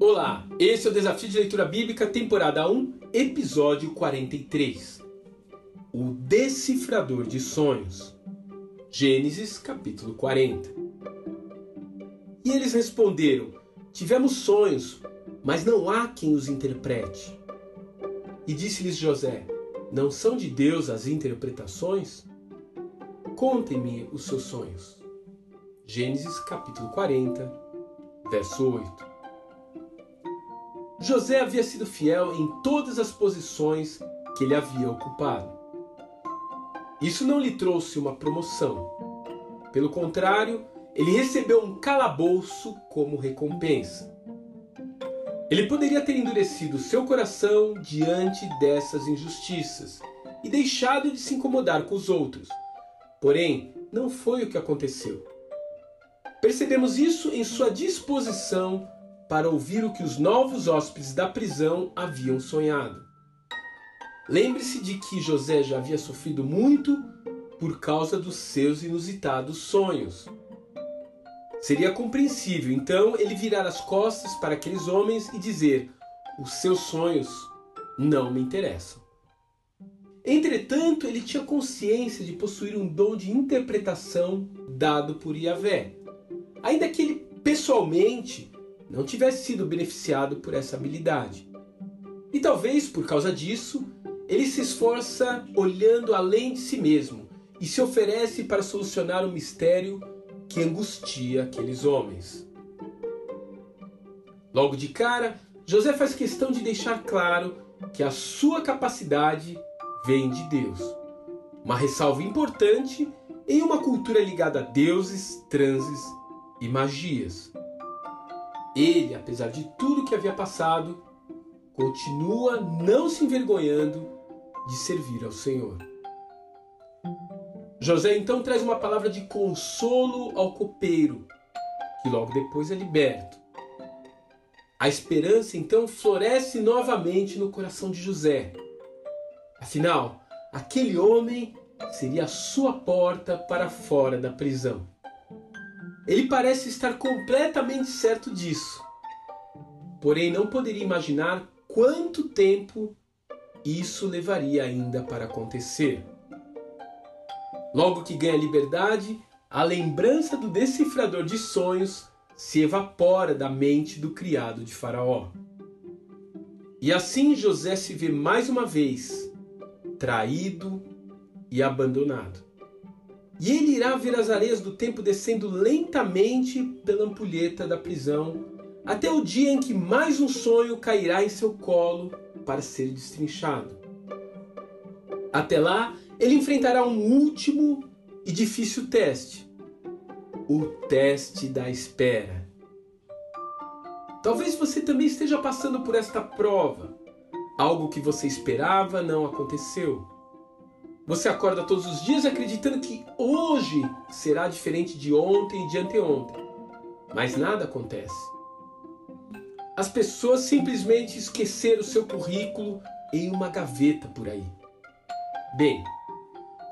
Olá, esse é o Desafio de Leitura Bíblica, temporada 1, episódio 43. O Decifrador de Sonhos. Gênesis, capítulo 40. E eles responderam: Tivemos sonhos, mas não há quem os interprete. E disse-lhes José: Não são de Deus as interpretações? Contem-me os seus sonhos. Gênesis capítulo 40, verso 8. José havia sido fiel em todas as posições que ele havia ocupado. Isso não lhe trouxe uma promoção. Pelo contrário, ele recebeu um calabouço como recompensa. Ele poderia ter endurecido seu coração diante dessas injustiças e deixado de se incomodar com os outros. Porém, não foi o que aconteceu. Percebemos isso em sua disposição para ouvir o que os novos hóspedes da prisão haviam sonhado. Lembre-se de que José já havia sofrido muito por causa dos seus inusitados sonhos. Seria compreensível, então, ele virar as costas para aqueles homens e dizer: Os seus sonhos não me interessam. Entretanto, ele tinha consciência de possuir um dom de interpretação dado por Yahvé. Ainda que ele pessoalmente não tivesse sido beneficiado por essa habilidade. E talvez por causa disso, ele se esforça olhando além de si mesmo e se oferece para solucionar o mistério que angustia aqueles homens. Logo de cara, José faz questão de deixar claro que a sua capacidade vem de Deus. Uma ressalva importante em uma cultura ligada a deuses, transes e magias. Ele, apesar de tudo que havia passado, continua não se envergonhando de servir ao Senhor. José então traz uma palavra de consolo ao copeiro, que logo depois é liberto. A esperança então floresce novamente no coração de José. Afinal, aquele homem seria a sua porta para fora da prisão. Ele parece estar completamente certo disso. Porém, não poderia imaginar quanto tempo isso levaria ainda para acontecer. Logo que ganha liberdade, a lembrança do decifrador de sonhos se evapora da mente do criado de Faraó. E assim José se vê mais uma vez traído e abandonado. E ele irá ver as areias do tempo descendo lentamente pela ampulheta da prisão, até o dia em que mais um sonho cairá em seu colo para ser destrinchado. Até lá, ele enfrentará um último e difícil teste: o teste da espera. Talvez você também esteja passando por esta prova. Algo que você esperava não aconteceu. Você acorda todos os dias acreditando que hoje será diferente de ontem e de anteontem. Mas nada acontece. As pessoas simplesmente esqueceram o seu currículo em uma gaveta por aí. Bem,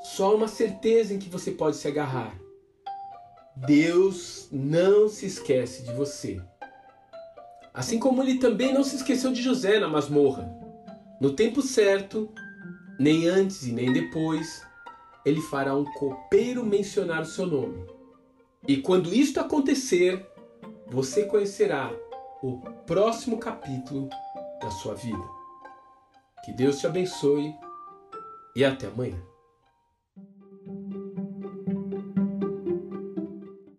só uma certeza em que você pode se agarrar. Deus não se esquece de você. Assim como ele também não se esqueceu de José na masmorra. No tempo certo, nem antes e nem depois, ele fará um copeiro mencionar o seu nome. E quando isto acontecer, você conhecerá o próximo capítulo da sua vida. Que Deus te abençoe e até amanhã.